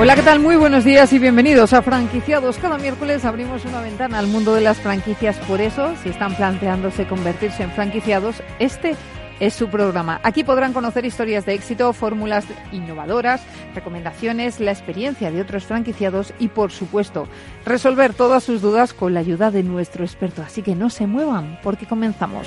Hola, ¿qué tal? Muy buenos días y bienvenidos a Franquiciados. Cada miércoles abrimos una ventana al mundo de las franquicias. Por eso, si están planteándose convertirse en franquiciados, este es su programa. Aquí podrán conocer historias de éxito, fórmulas innovadoras, recomendaciones, la experiencia de otros franquiciados y, por supuesto, resolver todas sus dudas con la ayuda de nuestro experto. Así que no se muevan, porque comenzamos.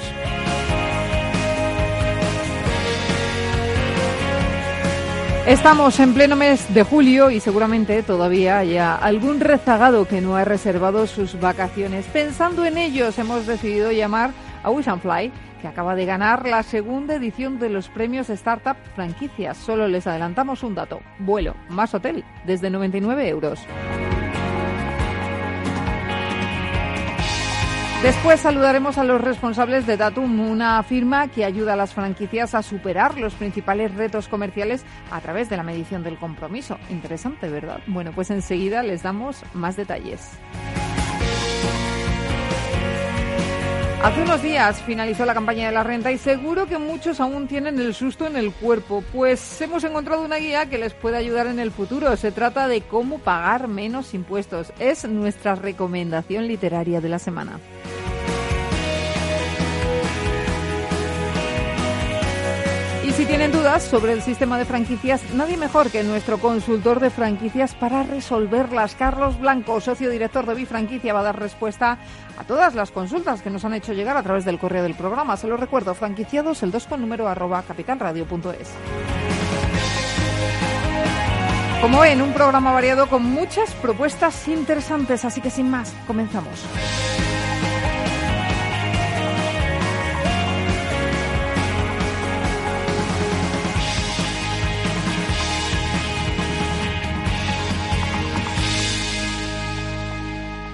Estamos en pleno mes de julio y seguramente todavía haya algún rezagado que no ha reservado sus vacaciones. Pensando en ellos, hemos decidido llamar a Wish Fly, que acaba de ganar la segunda edición de los premios Startup Franquicias. Solo les adelantamos un dato: vuelo más hotel desde 99 euros. Después saludaremos a los responsables de Datum, una firma que ayuda a las franquicias a superar los principales retos comerciales a través de la medición del compromiso. Interesante, ¿verdad? Bueno, pues enseguida les damos más detalles. Hace unos días finalizó la campaña de la renta y seguro que muchos aún tienen el susto en el cuerpo, pues hemos encontrado una guía que les puede ayudar en el futuro. Se trata de cómo pagar menos impuestos. Es nuestra recomendación literaria de la semana. Si tienen dudas sobre el sistema de franquicias, nadie mejor que nuestro consultor de franquicias para resolverlas. Carlos Blanco, socio director de Bifranquicia, va a dar respuesta a todas las consultas que nos han hecho llegar a través del correo del programa. Se lo recuerdo, franquiciados, el 2 con número arroba capitalradio.es. Como ven, un programa variado con muchas propuestas interesantes, así que sin más, comenzamos.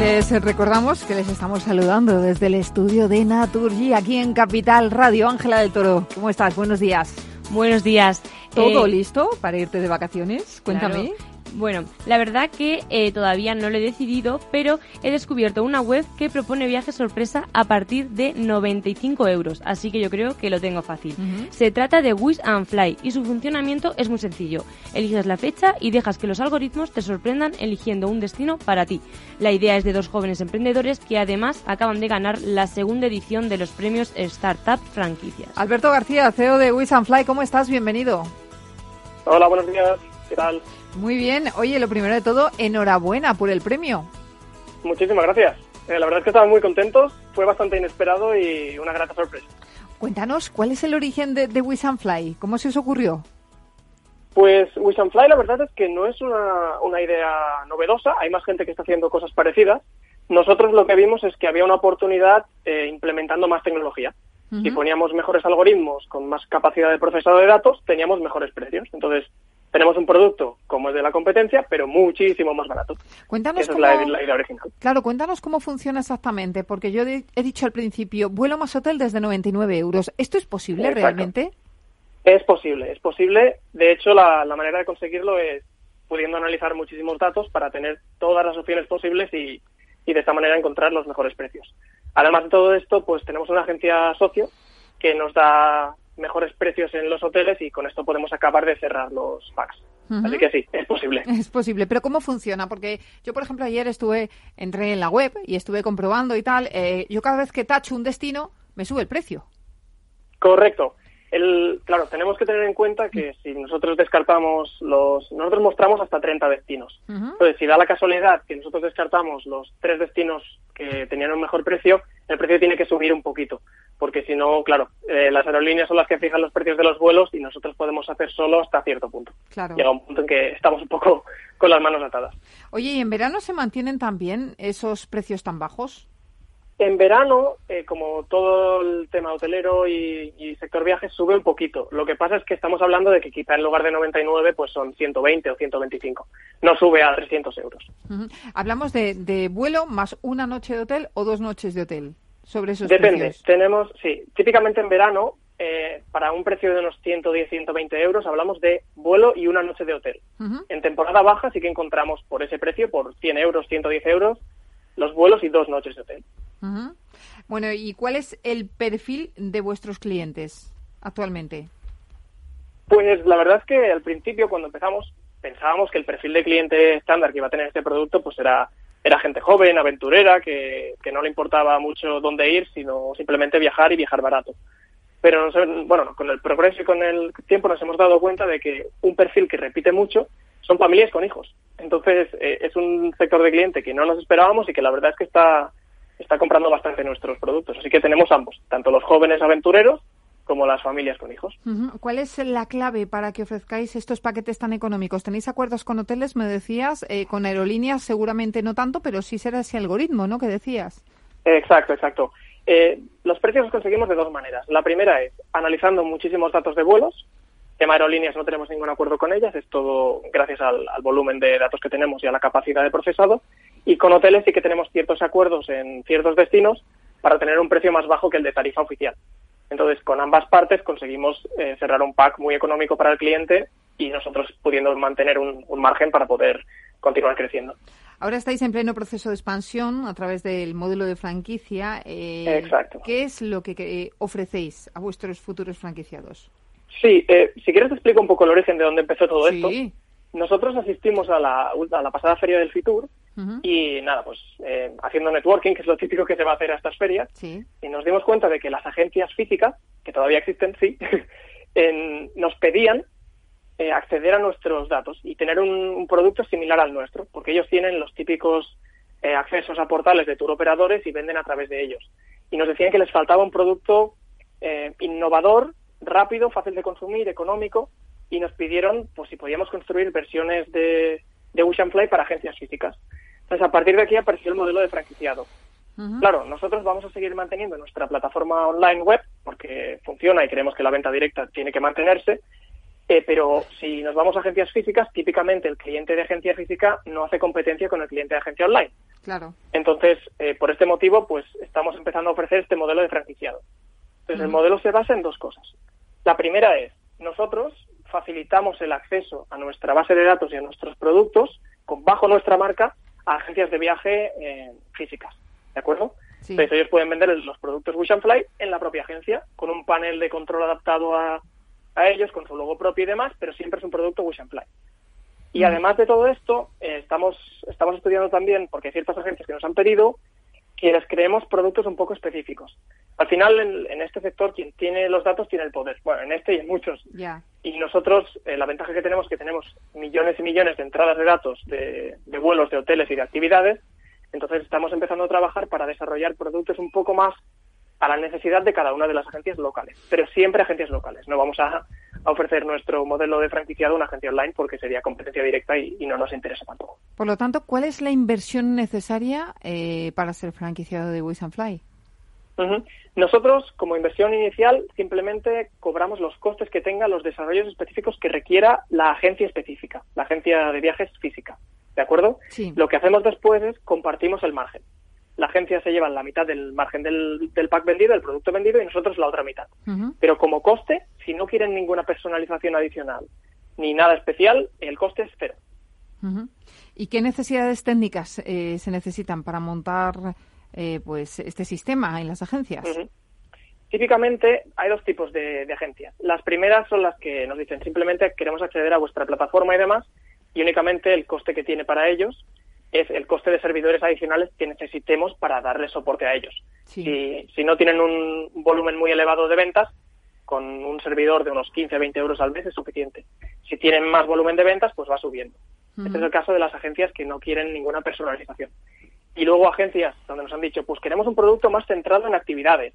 Les recordamos que les estamos saludando desde el estudio de Naturgy aquí en Capital Radio. Ángela del Toro, ¿cómo estás? Buenos días. Buenos días. ¿Todo Eh, listo para irte de vacaciones? Cuéntame. claro. Bueno, la verdad que eh, todavía no lo he decidido, pero he descubierto una web que propone viajes sorpresa a partir de 95 euros, así que yo creo que lo tengo fácil. Se trata de Wish and Fly y su funcionamiento es muy sencillo. Eliges la fecha y dejas que los algoritmos te sorprendan eligiendo un destino para ti. La idea es de dos jóvenes emprendedores que además acaban de ganar la segunda edición de los premios Startup Franquicias. Alberto García, CEO de Wish and Fly, ¿cómo estás? Bienvenido. Hola, buenos días. ¿Qué tal? Muy bien. Oye, lo primero de todo, enhorabuena por el premio. Muchísimas gracias. Eh, la verdad es que estamos muy contentos. Fue bastante inesperado y una grata sorpresa. Cuéntanos, ¿cuál es el origen de, de Wish and Fly? ¿Cómo se os ocurrió? Pues Wish and Fly, la verdad es que no es una, una idea novedosa. Hay más gente que está haciendo cosas parecidas. Nosotros lo que vimos es que había una oportunidad eh, implementando más tecnología. Si Ujú. poníamos mejores algoritmos con más capacidad de procesado de datos, teníamos mejores precios. Entonces, tenemos un producto como el de la competencia, pero muchísimo más barato. Cuéntanos Esa es cómo... la, la idea original. Claro, cuéntanos cómo funciona exactamente, porque yo de- he dicho al principio, vuelo más hotel desde 99 euros. ¿Esto es posible Exacto. realmente? Es posible, es posible. De hecho, la, la manera de conseguirlo es pudiendo analizar muchísimos datos para tener todas las opciones posibles y, y de esta manera encontrar los mejores precios. Además de todo esto, pues tenemos una agencia socio que nos da mejores precios en los hoteles y con esto podemos acabar de cerrar los packs. Así que sí, es posible. Es posible, pero ¿cómo funciona? Porque yo, por ejemplo, ayer estuve, entré en la web y estuve comprobando y tal. eh, yo cada vez que tacho un destino, me sube el precio. Correcto. El, claro, tenemos que tener en cuenta que si nosotros descartamos los... Nosotros mostramos hasta 30 destinos. Entonces, si da la casualidad que nosotros descartamos los tres destinos que tenían un mejor precio, el precio tiene que subir un poquito. Porque si no, claro, eh, las aerolíneas son las que fijan los precios de los vuelos y nosotros podemos hacer solo hasta cierto punto. Claro. Llega un punto en que estamos un poco con las manos atadas. Oye, ¿y en verano se mantienen también esos precios tan bajos? En verano, eh, como todo el tema hotelero y, y, sector viajes, sube un poquito. Lo que pasa es que estamos hablando de que quizá en lugar de 99, pues son 120 o 125. No sube a 300 euros. Uh -huh. Hablamos de, de, vuelo más una noche de hotel o dos noches de hotel. Sobre esos Depende. precios. Tenemos, sí, típicamente en verano, eh, para un precio de unos 110, 120 euros, hablamos de vuelo y una noche de hotel. Uh -huh. En temporada baja sí que encontramos por ese precio, por 100 euros, 110 euros, los vuelos y dos noches de hotel. Uh -huh. Bueno, ¿y cuál es el perfil de vuestros clientes actualmente? Pues la verdad es que al principio, cuando empezamos, pensábamos que el perfil de cliente estándar que iba a tener este producto pues era, era gente joven, aventurera, que, que no le importaba mucho dónde ir, sino simplemente viajar y viajar barato. Pero, bueno, con el progreso y con el tiempo nos hemos dado cuenta de que un perfil que repite mucho son familias con hijos. Entonces, eh, es un sector de cliente que no nos esperábamos y que la verdad es que está está comprando bastante nuestros productos. Así que tenemos ambos, tanto los jóvenes aventureros como las familias con hijos. ¿Cuál es la clave para que ofrezcáis estos paquetes tan económicos? ¿Tenéis acuerdos con hoteles, me decías? Eh, con aerolíneas seguramente no tanto, pero sí será ese algoritmo, ¿no? Que decías. Exacto, exacto. Eh, los precios los conseguimos de dos maneras. La primera es analizando muchísimos datos de vuelos. Tema aerolíneas no tenemos ningún acuerdo con ellas, es todo gracias al, al volumen de datos que tenemos y a la capacidad de procesado. Y con hoteles sí que tenemos ciertos acuerdos en ciertos destinos para tener un precio más bajo que el de tarifa oficial. Entonces, con ambas partes conseguimos eh, cerrar un pack muy económico para el cliente y nosotros pudiendo mantener un, un, margen para poder continuar creciendo. Ahora estáis en pleno proceso de expansión a través del módulo de franquicia. Eh, Exacto. ¿Qué es lo que, ofrecéis a vuestros futuros franquiciados? Sí, eh, si quieres te explico un poco el origen de dónde empezó todo sí. esto. Nosotros asistimos a la, a la pasada feria del Fitur uh -huh. y nada, pues eh, haciendo networking, que es lo típico que se va a hacer a estas ferias, sí. y nos dimos cuenta de que las agencias físicas, que todavía existen, sí, en, nos pedían eh, acceder a nuestros datos y tener un, un, producto similar al nuestro, porque ellos tienen los típicos eh, accesos a portales de tour operadores y venden a través de ellos. Y nos decían que les faltaba un producto eh, innovador, rápido, fácil de consumir, económico, y nos pidieron pues si podíamos construir versiones de, de Wish and Fly para agencias físicas. Entonces, a partir de aquí apareció el modelo de franquiciado. Uh -huh. Claro, nosotros vamos a seguir manteniendo nuestra plataforma online web porque funciona y creemos que la venta directa tiene que mantenerse, eh, pero si nos vamos a agencias físicas, típicamente el cliente de agencia física no hace competencia con el cliente de agencia online. Claro. Entonces, eh, por este motivo, pues estamos empezando a ofrecer este modelo de franquiciado. Entonces, uh -huh. el modelo se basa en dos cosas. La primera es, nosotros facilitamos el acceso a nuestra base de datos y a nuestros productos con, bajo nuestra marca a agencias de viaje eh, físicas. ¿De acuerdo? Sí. Entonces ellos pueden vender los productos Wish and Fly en la propia agencia con un panel de control adaptado a, a ellos, con su logo propio y demás, pero siempre es un producto Wish and Fly. Y mm. además de todo esto, eh, estamos, estamos estudiando también, porque hay ciertas agencias que nos han pedido, que les creemos productos un poco específicos. Al final, en, en, este sector, quien tiene los datos tiene el poder. Bueno, en este y en muchos. Yeah. Y nosotros, eh, la ventaja que tenemos es que tenemos millones y millones de entradas de datos de, de, vuelos, de hoteles y de actividades. Entonces, estamos empezando a trabajar para desarrollar productos un poco más a la necesidad de cada una de las agencias locales. Pero siempre agencias locales. No vamos a, a ofrecer nuestro modelo de franquiciado a una agencia online porque sería competencia directa y, y, no nos interesa tampoco. Por lo tanto, ¿cuál es la inversión necesaria eh, para ser franquiciado de Wish and Fly? Uh -huh. Nosotros, como inversión inicial, simplemente cobramos los costes que tenga los desarrollos específicos que requiera la agencia específica, la agencia de viajes física. ¿De acuerdo? Sí. Lo que hacemos después es compartimos el margen. La agencia se lleva la mitad del margen del, del pack vendido, del producto vendido, y nosotros la otra mitad. Uh -huh. Pero como coste, si no quieren ninguna personalización adicional ni nada especial, el coste es cero. Uh -huh. ¿Y qué necesidades técnicas eh, se necesitan para montar eh, pues este sistema en las agencias? Uh -huh. Típicamente hay dos tipos de, de, agencias. Las primeras son las que nos dicen simplemente queremos acceder a vuestra plataforma y demás y únicamente el coste que tiene para ellos es el coste de servidores adicionales que necesitemos para darle soporte a ellos. Sí. Si, si, no tienen un volumen muy elevado de ventas, con un servidor de unos 15 20 euros al mes es suficiente. Si tienen más volumen de ventas, pues va subiendo. Este es el caso de las agencias que no quieren ninguna personalización. Y luego agencias donde nos han dicho, pues queremos un producto más centrado en actividades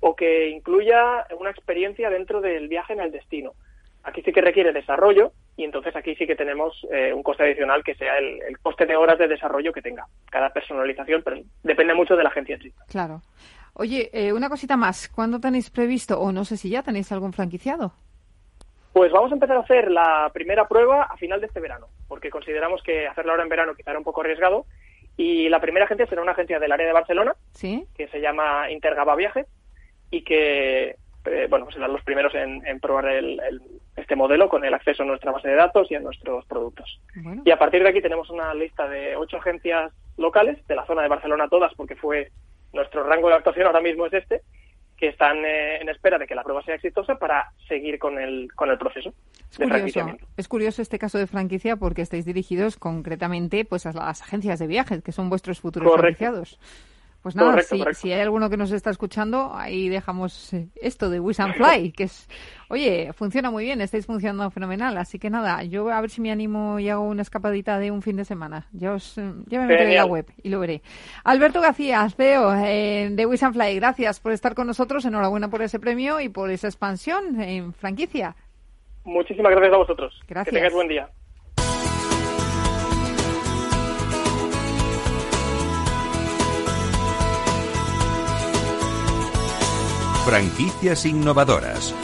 o que incluya una experiencia dentro del viaje en el destino. Aquí sí que requiere desarrollo y entonces aquí sí que tenemos eh, un coste adicional que sea el, coste de horas de desarrollo que tenga cada personalización, pero depende mucho de la agencia en Claro. Oye, eh, una cosita más. ¿Cuándo tenéis previsto, o no sé si ya tenéis algún franquiciado? Pues vamos a empezar a hacer la primera prueba a final de este verano, porque consideramos que hacerla ahora en verano quizá era un poco arriesgado. Y la primera agencia será una agencia del área de Barcelona, ¿Sí? que se llama Intergaba Viajes, y que, eh, bueno, serán los primeros en, probar este modelo con el acceso a nuestra base de datos y a nuestros productos. Y a partir de aquí tenemos una lista de ocho agencias locales, de la zona de Barcelona todas, porque fue nuestro rango de actuación ahora mismo es este, que están eh, en espera de que la prueba sea exitosa para seguir con el, con el proceso es curioso, Es curioso este caso de franquicia porque estáis dirigidos concretamente pues a las agencias de viajes, que son vuestros futuros franquiciados. Pues nada, si, hay alguno que nos está escuchando, ahí dejamos eh, esto de Wish and Fly, que es, oye, funciona muy bien, estáis funcionando fenomenal. Así que nada, yo a ver si me animo y hago una escapadita de un fin de semana. Ya, os, eh, ya me meteré en la web y lo veré. Alberto García, CEO eh, de Wish and Fly, gracias por estar con nosotros. Enhorabuena por ese premio y por esa expansión en franquicia. Muchísimas gracias a vosotros. Gracias. Que tengáis buen día. Franquicias innovadoras.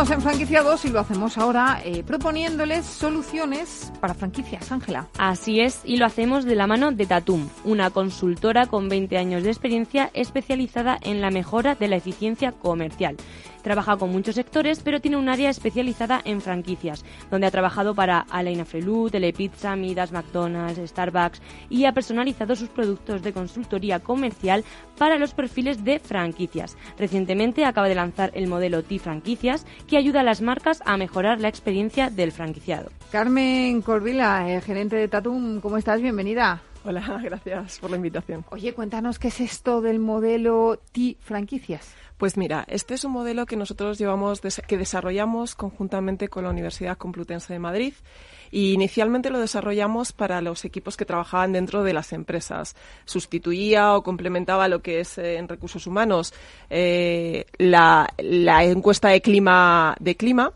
Seguimos en franquiciados y lo hacemos ahora eh, proponiéndoles soluciones para franquicias, Ángela. Así es, y lo hacemos de la mano de Tatum, una consultora con 20 años de experiencia especializada en la mejora de la eficiencia comercial. Trabaja con muchos sectores, pero tiene un área especializada en franquicias, donde ha trabajado para Alain Frelou, Telepizza, Midas, McDonald's, Starbucks y ha personalizado sus productos de consultoría comercial para los perfiles de franquicias. Recientemente acaba de lanzar el modelo T-Franquicias, que ayuda a las marcas a mejorar la experiencia del franquiciado. Carmen Corvila, eh, gerente de Tatum, ¿cómo estás? Bienvenida. Hola, gracias por la invitación. Oye, cuéntanos qué es esto del modelo T-Franquicias. Pues mira, este es un modelo que nosotros llevamos, que desarrollamos conjuntamente con la Universidad Complutense de Madrid y inicialmente lo desarrollamos para los equipos que trabajaban dentro de las empresas. Sustituía o complementaba lo que es eh, en recursos humanos eh, la, la encuesta de clima de clima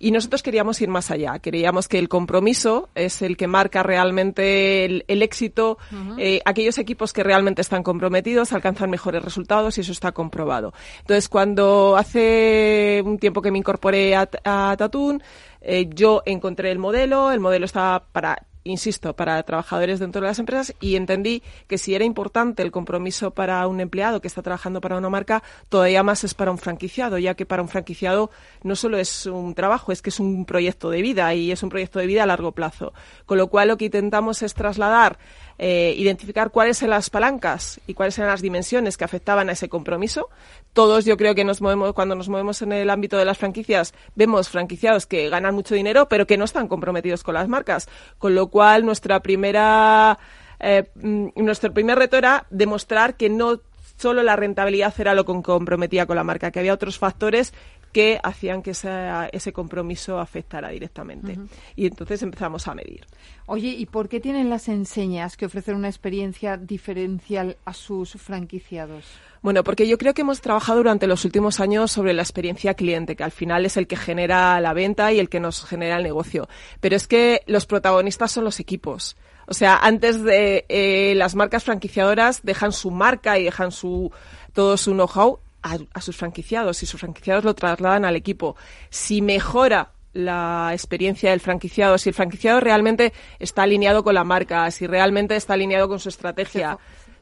y nosotros queríamos ir más allá. Queríamos que el compromiso es el que marca realmente el, éxito. Eh, aquellos equipos que realmente están comprometidos alcanzan mejores resultados y eso está comprobado. Entonces, cuando hace un tiempo que me incorporé a, a Tatún, eh, yo encontré el modelo, el modelo estaba para insisto, para trabajadores dentro de las empresas y entendí que si era importante el compromiso para un empleado que está trabajando para una marca, todavía más es para un franquiciado, ya que para un franquiciado no solo es un trabajo, es que es un proyecto de vida y es un proyecto de vida a largo plazo. Con lo cual lo que intentamos es trasladar eh, identificar cuáles eran las palancas y cuáles eran las dimensiones que afectaban a ese compromiso. Todos yo creo que nos movemos, cuando nos movemos en el ámbito de las franquicias, vemos franquiciados que ganan mucho dinero, pero que no están comprometidos con las marcas. Con lo cual, nuestra primera, eh, mm, nuestro primer reto era demostrar que no solo la rentabilidad era lo que comprometía con la marca, que había otros factores que hacían que ese compromiso afectara directamente. Y entonces empezamos a medir. Oye, ¿y por qué tienen las enseñas que ofrecen una experiencia diferencial a sus franquiciados? Bueno, porque yo creo que hemos trabajado durante los últimos años sobre la experiencia cliente, que al final es el que genera la venta y el que nos genera el negocio. Pero es que los protagonistas son los equipos. O sea, antes de eh, las marcas franquiciadoras dejan su marca y dejan su todo su know-how a, sus franquiciados y sus franquiciados lo trasladan al equipo. Si mejora la experiencia del franquiciado, si el franquiciado realmente está alineado con la marca, si realmente está alineado con su estrategia,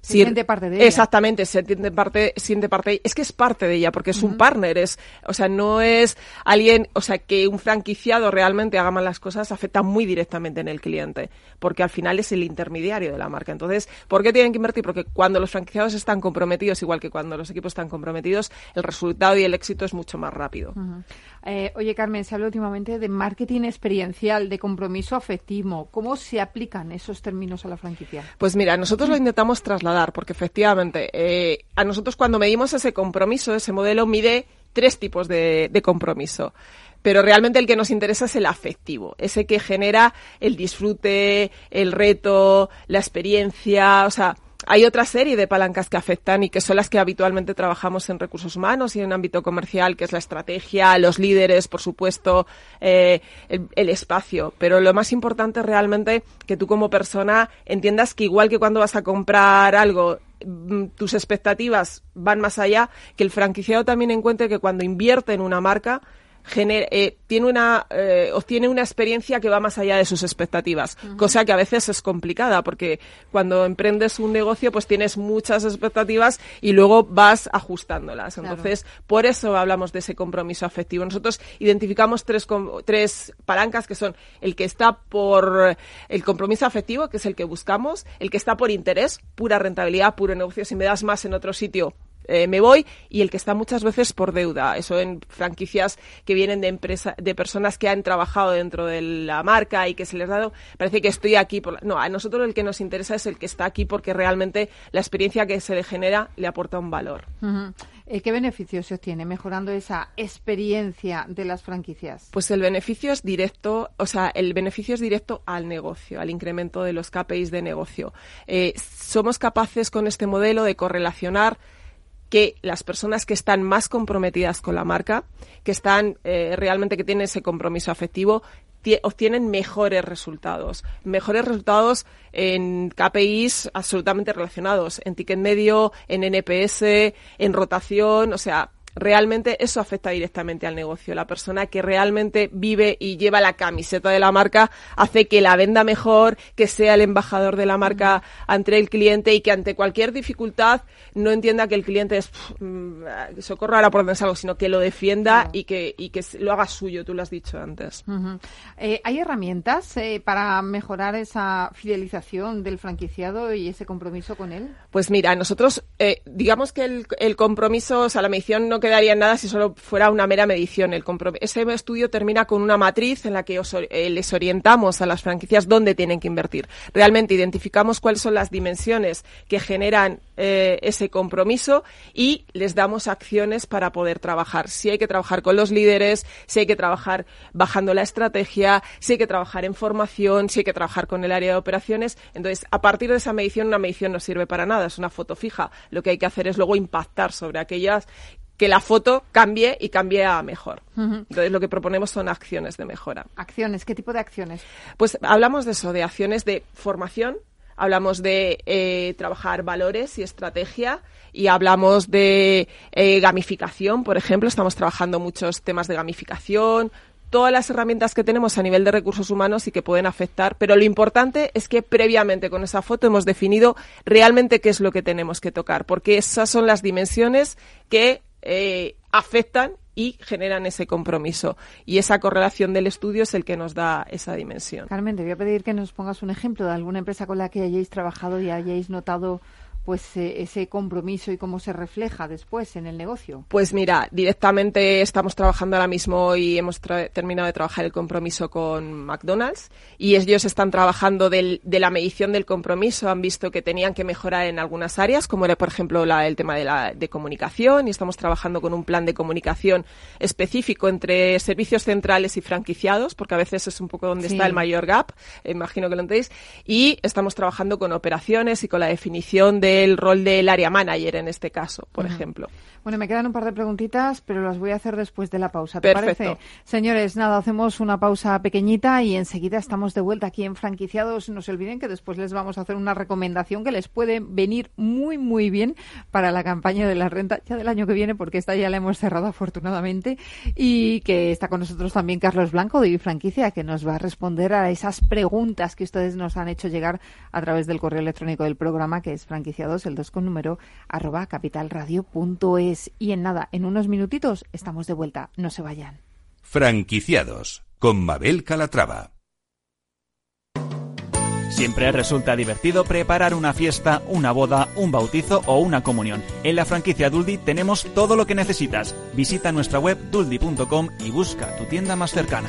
Se siente parte de ella. Exactamente, se siente parte, siente parte, es que es parte de ella, porque es un partner, es, o sea, no es alguien, o sea, que un franquiciado realmente haga mal las cosas afecta muy directamente en el cliente, porque al final es el intermediario de la marca. Entonces, ¿por qué tienen que invertir? Porque cuando los franquiciados están comprometidos, igual que cuando los equipos están comprometidos, el resultado y el éxito es mucho más rápido. Eh, oye, Carmen, se habla últimamente de marketing experiencial, de compromiso afectivo. ¿Cómo se aplican esos términos a la franquicia? Pues mira, nosotros lo intentamos trasladar, porque efectivamente, eh, a nosotros cuando medimos ese compromiso, ese modelo mide tres tipos de, de compromiso pero realmente el que nos interesa es el afectivo, ese que genera el disfrute, el reto, la experiencia, o sea, hay otra serie de palancas que afectan y que son las que habitualmente trabajamos en recursos humanos y en ámbito comercial, que es la estrategia, los líderes, por supuesto, eh, el, espacio. Pero lo más importante es realmente que tú como persona entiendas que igual que cuando vas a comprar algo mm, tus expectativas van más allá, que el franquiciado también encuentre que cuando invierte en una marca eh, tiene una, eh, obtiene una experiencia que va más allá de sus expectativas, cosa que a veces es complicada porque cuando emprendes un negocio pues tienes muchas expectativas y luego vas ajustándolas. Entonces, por eso hablamos de ese compromiso afectivo. Nosotros identificamos tres, tres palancas que son el que está por el compromiso afectivo, que es el que buscamos, el que está por interés, pura rentabilidad, puro negocio. Si me das más en otro sitio, eh, me voy y el que está muchas veces por deuda. Eso en franquicias que vienen de empresa, de personas que han trabajado dentro de la marca y que se les ha dado, parece que estoy aquí por no, a nosotros el que nos interesa es el que está aquí porque realmente la experiencia que se le genera le aporta un valor. Eh, ¿Qué beneficios se obtiene mejorando esa experiencia de las franquicias? Pues el beneficio es directo, o sea, el beneficio es directo al negocio, al incremento de los KPIs de negocio. Eh, somos capaces con este modelo de correlacionar que las personas que están más comprometidas con la marca, que están eh, realmente que tienen ese compromiso afectivo, obtienen mejores resultados, mejores resultados en KPIs absolutamente relacionados, en ticket medio, en NPS, en rotación, o sea, realmente eso afecta directamente al negocio. La persona que realmente vive y lleva la camiseta de la marca hace que la venda mejor, que sea el embajador de la marca ante el cliente y que ante cualquier dificultad no entienda que el cliente es mm, socorro ahora por donde algo, sino que lo defienda y, que, y que lo haga suyo, tú lo has dicho antes. Eh, ¿Hay herramientas eh, para mejorar esa fidelización del franquiciado y ese compromiso con él? Pues mira, nosotros, eh, digamos que el, el compromiso, o sea, la medición no quedaría en nada si solo fuera una mera medición. Ese estudio termina con una matriz en la que eh, les orientamos a las franquicias dónde tienen que invertir. Realmente identificamos cuáles son las dimensiones que generan eh, ese compromiso y les damos acciones para poder trabajar. Si hay que trabajar con los líderes, si hay que trabajar bajando la estrategia, si hay que trabajar en formación, si hay que trabajar con el área de operaciones. Entonces, a partir de esa medición, una medición no sirve para nada, es una foto fija. Lo que hay que hacer es luego impactar sobre aquellas que la foto cambie y cambie a mejor. Entonces, lo que proponemos son acciones de mejora. ¿Acciones? ¿Qué tipo de acciones? Pues hablamos de eso, de acciones de formación, hablamos de eh, trabajar valores y estrategia y hablamos de eh, gamificación, por ejemplo. Estamos trabajando muchos temas de gamificación, todas las herramientas que tenemos a nivel de recursos humanos y que pueden afectar, pero lo importante es que previamente con esa foto hemos definido realmente qué es lo que tenemos que tocar, porque esas son las dimensiones que eh, afectan y generan ese compromiso. Y esa correlación del estudio es el que nos da esa dimensión. Carmen, te voy a pedir que nos pongas un ejemplo de alguna empresa con la que hayáis trabajado y hayáis notado pues eh, ese compromiso y cómo se refleja después en el negocio? Pues mira, directamente estamos trabajando ahora mismo y hemos terminado de trabajar el compromiso con McDonald's y ellos están trabajando de la medición del compromiso, han visto que tenían que mejorar en algunas áreas, como era por ejemplo el tema de, la, de comunicación y estamos trabajando con un plan de comunicación específico entre servicios centrales y franquiciados, porque a veces es un poco donde está el mayor gap, imagino que lo entendéis, y estamos trabajando con operaciones y con la definición de el rol del área manager en este caso, por ejemplo. Bueno, me quedan un par de preguntitas, pero las voy a hacer después de la pausa. ¿Te parece? Señores, nada, hacemos una pausa pequeñita y enseguida estamos de vuelta aquí en Franquiciados. No se olviden que después les vamos a hacer una recomendación que les puede venir muy, muy bien para la campaña de la renta ya del año que viene, porque esta ya la hemos cerrado afortunadamente. Y que está con nosotros también Carlos Blanco de Franquicia, que nos va a responder a esas preguntas que ustedes nos han hecho llegar a través del correo electrónico del programa, que es franquiciado franquiciados, el 2 con número, arroba capitalradio.es. Y en nada, en unos minutitos estamos de vuelta. No se vayan. Franquiciados con Mabel Calatrava. Siempre resulta divertido preparar una fiesta, una boda, un bautizo o una comunión. En la franquicia Duldi tenemos todo lo que necesitas. Visita nuestra web duldi.com y busca tu tienda más cercana.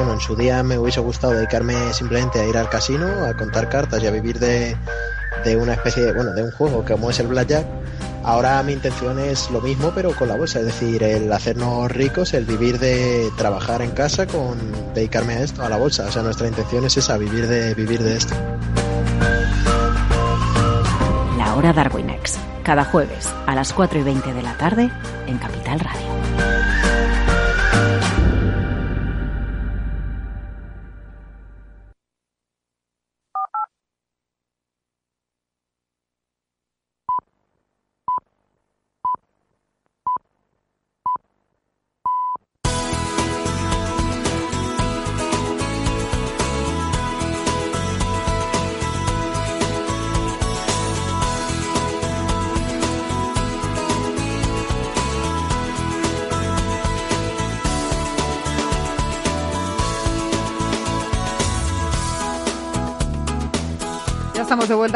Bueno, en su día me hubiese gustado dedicarme simplemente a ir al casino, a contar cartas y a vivir de, de una especie de, bueno, de un juego como es el Blackjack, Ahora mi intención es lo mismo, pero con la bolsa, es decir, el hacernos ricos, el vivir de trabajar en casa con dedicarme a esto, a la bolsa. O sea, nuestra intención es esa, vivir de, vivir de esto. La hora Darwinex, cada jueves a las 4 y 20 de la tarde en Capital Radio.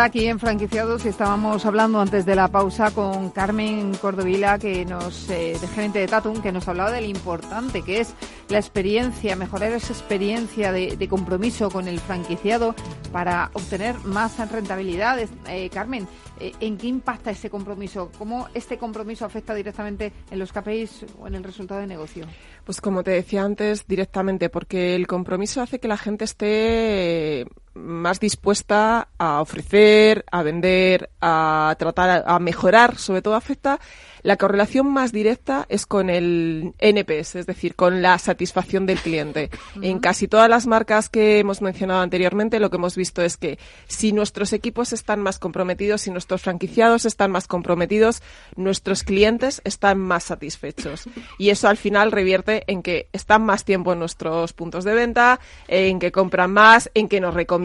Aquí en Franquiciados y estábamos hablando antes de la pausa con Carmen Cordovila, que nos, eh, de gerente de Tatum, que nos hablaba de lo importante que es la experiencia, mejorar esa experiencia de, compromiso con el franquiciado para obtener más rentabilidades. Eh, Carmen, eh, ¿en qué impacta ese compromiso? ¿Cómo este compromiso afecta directamente en los KPIs o en el resultado de negocio? Pues como te decía antes, directamente, porque el compromiso hace que la gente esté más dispuesta a ofrecer, a vender, a tratar, a mejorar, sobre todo afecta la correlación más directa es con el NPS, es decir, con la satisfacción del cliente. En casi todas las marcas que hemos mencionado anteriormente, lo que hemos visto es que si nuestros equipos están más comprometidos, si nuestros franquiciados están más comprometidos, nuestros clientes están más satisfechos. Y eso al final revierte en que están más tiempo en nuestros puntos de venta, en que compran más, en que nos recomiendan.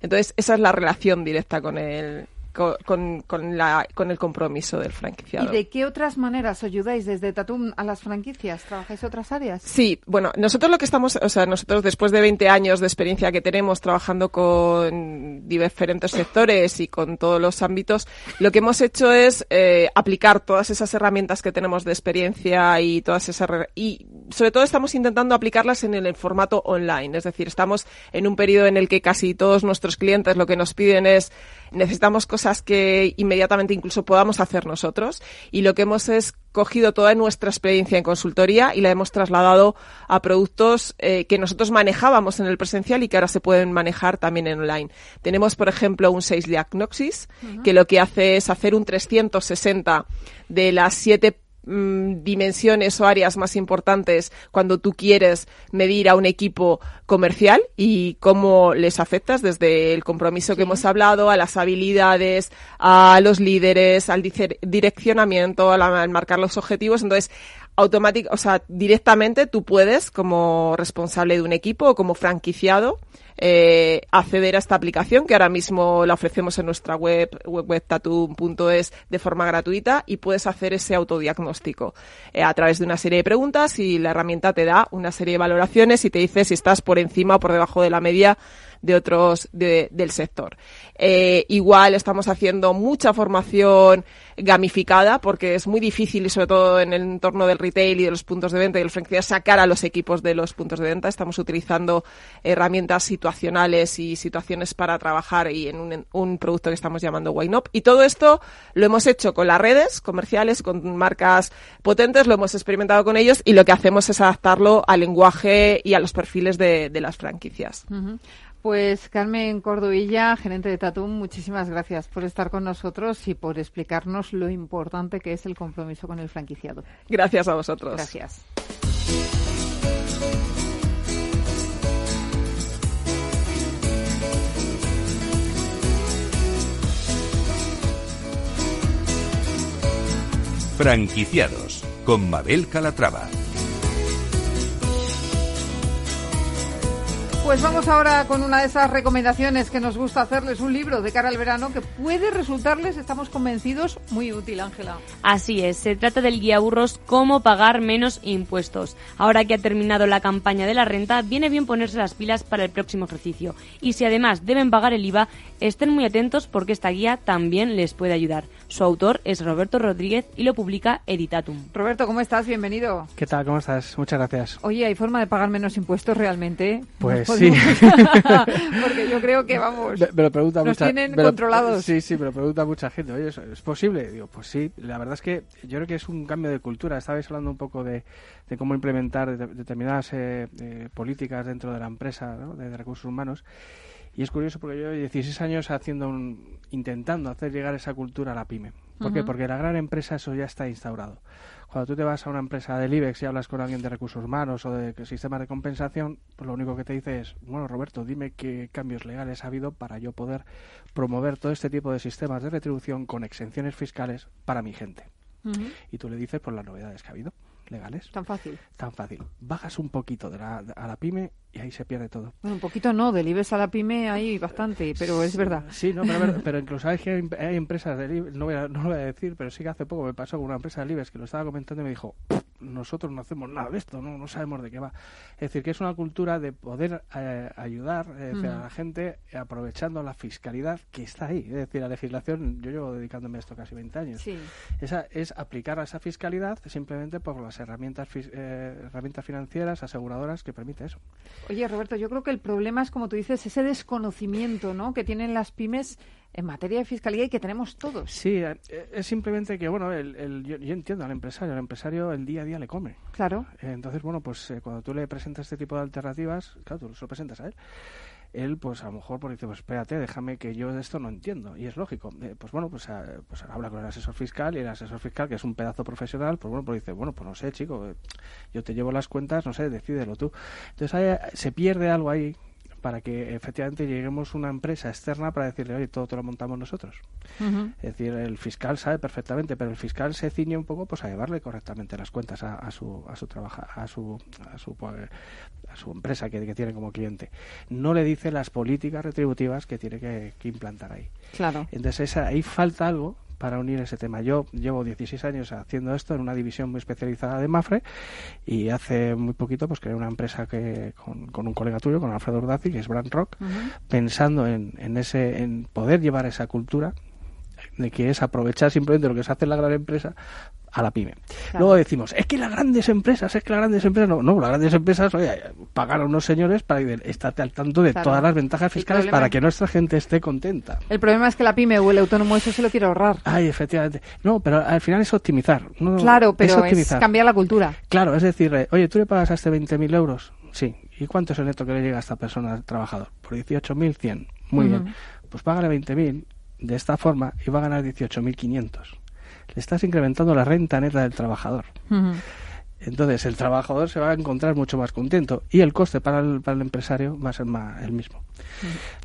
Entonces, esa es la relación directa con el, con, con, la, con el compromiso del franquiciado. ¿Y de qué otras maneras ayudáis desde Tatum a las franquicias? ¿Trabajáis otras áreas? Sí, bueno, nosotros lo que estamos, o sea, nosotros después de 20 años de experiencia que tenemos trabajando con diferentes sectores y con todos los ámbitos, lo que hemos hecho es eh, aplicar todas esas herramientas que tenemos de experiencia y todas esas y sobre todo estamos intentando aplicarlas en el formato online, es decir, estamos en un periodo en el que casi todos nuestros clientes lo que nos piden es necesitamos cosas que inmediatamente incluso podamos hacer nosotros y lo que hemos es cogido toda nuestra experiencia en consultoría y la hemos trasladado a productos eh, que nosotros manejábamos en el presencial y que ahora se pueden manejar también en online. Tenemos, por ejemplo, un Sales Diagnosis, que lo que hace es hacer un 360 de las siete Mm, dimensiones o áreas más importantes cuando tú quieres medir a un equipo comercial y cómo les afectas desde el compromiso que hemos hablado, a las habilidades, a los líderes, al direccionamiento, al marcar los objetivos. Entonces, automático, o sea, directamente tú puedes, como responsable de un equipo o como franquiciado, eh, acceder a esta aplicación que ahora mismo la ofrecemos en nuestra web, webtatum.es de forma gratuita y puedes hacer ese autodiagnóstico eh, a través de una serie de preguntas y la herramienta te da una serie de valoraciones y te dice si estás por encima o por debajo de la media de otros del sector. Eh, igual estamos haciendo mucha formación gamificada porque es muy difícil y sobre todo en el entorno del retail y de los puntos de venta y de los franquicias sacar a los equipos de los puntos de venta. Estamos utilizando herramientas situacionales y situaciones para trabajar y en un, producto que estamos llamando Wine Up. Y todo esto lo hemos hecho con las redes comerciales, con marcas potentes, lo hemos experimentado con ellos y lo que hacemos es adaptarlo al lenguaje y a los perfiles de, las franquicias. Pues Carmen Cordovilla, gerente de Tatum, muchísimas gracias por estar con nosotros y por explicarnos lo importante que es el compromiso con el franquiciado. Gracias a vosotros. Gracias. Franquiciados con Mabel Calatrava. Pues vamos ahora con una de esas recomendaciones que nos gusta hacerles, un libro de cara al verano que puede resultarles, estamos convencidos, muy útil, Ángela. Así es, se trata del guía burros Cómo pagar menos impuestos. Ahora que ha terminado la campaña de la renta, viene bien ponerse las pilas para el próximo ejercicio. Y si además deben pagar el IVA, estén muy atentos porque esta guía también les puede ayudar. Su autor es Roberto Rodríguez y lo publica Editatum. Roberto, ¿cómo estás? Bienvenido. ¿Qué tal? ¿Cómo estás? Muchas gracias. Oye, ¿hay forma de pagar menos impuestos realmente? Pues Sí. Porque yo creo que, vamos, me, lo pregunta nos mucha, tienen me lo- controlados. sí, sí, me lo pregunta mucha gente. Oye, ¿eso ¿es posible? Digo, pues sí. La verdad es que yo creo que es un cambio de cultura. Estabais hablando un poco de, de cómo implementar de- determinadas eh, eh, políticas dentro de la empresa ¿no? de, de recursos humanos. Y es curioso porque yo llevo 16 años haciendo un, intentando hacer llegar esa cultura a la pyme. ¿Por qué? Porque la gran empresa eso ya está instaurado. Cuando tú te vas a una empresa del IBEX y hablas con alguien de recursos humanos o de sistemas de compensación, pues lo único que te dice es, bueno, Roberto, dime qué cambios legales ha habido para yo poder promover todo este tipo de sistemas de retribución con exenciones fiscales para mi gente. Y tú le dices, pues las novedades que ha habido, legales. Tan fácil. Tan fácil. Bajas un poquito de la, a la pyme y ahí se pierde todo. Bueno, un poquito no, del IBEX a la pyme hay bastante, pero es verdad. Sí, no, pero, pero- incluso hay, hay empresas del IBEX, no, voy a, no lo voy a decir, pero sí que hace poco me pasó con una empresa del IBEX que lo estaba comentando y me dijo, nosotros no hacemos nada de esto, no, no sabemos de qué va. Es decir, que es una cultura de poder eh, ayudar eh, a la gente aprovechando la fiscalidad que está ahí. Es decir, la legislación, yo llevo dedicándome a esto casi 20 años. Sí. Esa es aplicar a esa fiscalidad simplemente por las herramientas, eh, herramientas financieras, aseguradoras que permite eso. Oye, Roberto, yo creo que el problema es, como tú dices, ese desconocimiento ¿no? que tienen las pymes en materia de fiscalidad y que tenemos todos. Sí, eh, es simplemente que, bueno, el, el- yo, yo entiendo al empresario, el empresario el día a día le come. Claro. Eh, Entonces, bueno, pues eh, cuando tú le presentas este tipo de alternativas, claro, tú se lo presentas a él. Él, pues a lo mejor pues, dice, pues espérate, déjame que yo de esto no entiendo. Y es lógico. Eh, pues bueno, pues, ah, pues habla con el asesor fiscal y el asesor fiscal, que es un pedazo profesional, pues bueno, pues dice, bueno, pues no sé, chico, eh, yo te llevo las cuentas, no sé, decídelo tú. Entonces ahí, eh, se pierde algo ahí para que efectivamente lleguemos a una empresa externa para decirle, oye, todo te lo montamos nosotros. Es decir, el fiscal sabe perfectamente, pero el fiscal se ciñe un poco pues a llevarle correctamente las cuentas a, a su a su trabaja, a su a su pues, a su empresa que, que tiene como cliente. No le dice las políticas retributivas que tiene que, que implantar ahí. Claro. Entonces esa- ahí falta algo para unir ese tema. Yo llevo 16 años haciendo esto en una división muy especializada de Mafre y hace muy poquito pues creé una empresa que con, con un colega tuyo, con Alfredo Urdazi, que es Brand Rock, pensando en, en ese en poder llevar esa cultura de que es aprovechar simplemente lo que se hace en la gran empresa a la pyme. Luego decimos, es que las grandes empresas, es que las grandes empresas, no, no, las grandes empresas, oye, pagan a unos señores para que estate al tanto de Claro. todas las ventajas fiscales para que nuestra gente esté contenta. El problema es que la pyme o el autónomo eso se lo quiere ahorrar. Ay, efectivamente. No, pero al final es optimizar. No, claro, pero es, optimizar. cambiar la cultura. Claro, es decir, eh, oye, ¿tú le pagas a este 20.000 euros? Sí. ¿Y cuánto es el neto que le llega a esta persona trabajador? Por 18.100. Muy Ujú. bien. Pues págale 20.000 de esta forma va a ganar 18.500. Le estás incrementando la renta neta del trabajador. Entonces el trabajador se va a encontrar mucho más contento y el coste para el, para el empresario va a ser más, el mismo.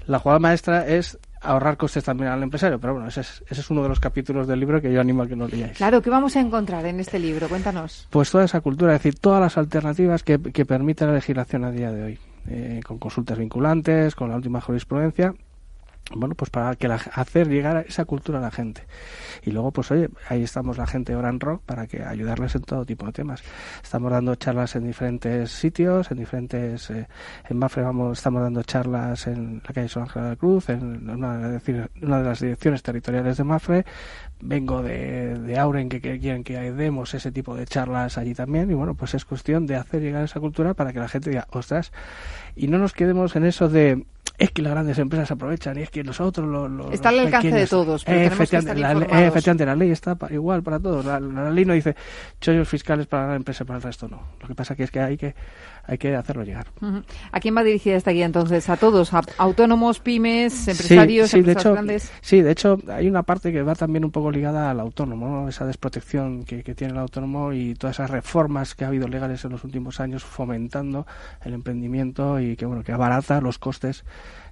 La jugada maestra es ahorrar costes también al empresario, pero bueno, ese es, ese es uno de los capítulos del libro que yo animo a que lo leáis. Claro, ¿qué vamos a encontrar en este libro? Cuéntanos. Pues toda esa cultura, es decir, todas las alternativas que, que permite la legislación a día de hoy, eh, con consultas vinculantes, con la última jurisprudencia, bueno, pues para que la, hacer llegar esa cultura a la gente. Y luego, pues oye, ahí estamos la gente de Oran Rock para que ayudarles en todo tipo de temas. Estamos dando charlas en diferentes sitios, en diferentes, eh, en Mafre vamos, estamos dando charlas en la calle San Ángel de la Cruz, en una, decir, una de las direcciones territoriales de Mafre. Vengo de, de Auren que quieren que demos ese tipo de charlas allí también. Y bueno, pues es cuestión de hacer llegar esa cultura para que la gente diga, ostras, y no nos quedemos en eso de es que las grandes empresas aprovechan y es que nosotros lo, lo- Está al los alcance de todos, pero que efectivamente, estar la, ley- informados. efectivamente, la ley está igual para todos. La, la ley no dice chollos fiscales para la empresa, para el resto no. Lo que pasa que es que hay que hay que hacerlo llegar. ¿A quién va dirigida esta guía entonces? ¿A todos? ¿A autónomos, pymes, empresarios, sí, sí, de empresas hecho, grandes? sí, de hecho hay una parte que va también un poco ligada al autónomo, ¿no? esa desprotección que, que tiene el autónomo y todas esas reformas que ha habido legales en los últimos años fomentando el emprendimiento y que bueno que abarata los costes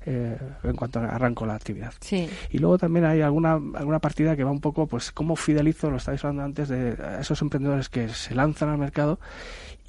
eh, en cuanto arranco la actividad. Sí. Y luego también hay alguna alguna partida que va un poco, pues, cómo fidelizo, lo estáis hablando antes, de a esos emprendedores que se lanzan al mercado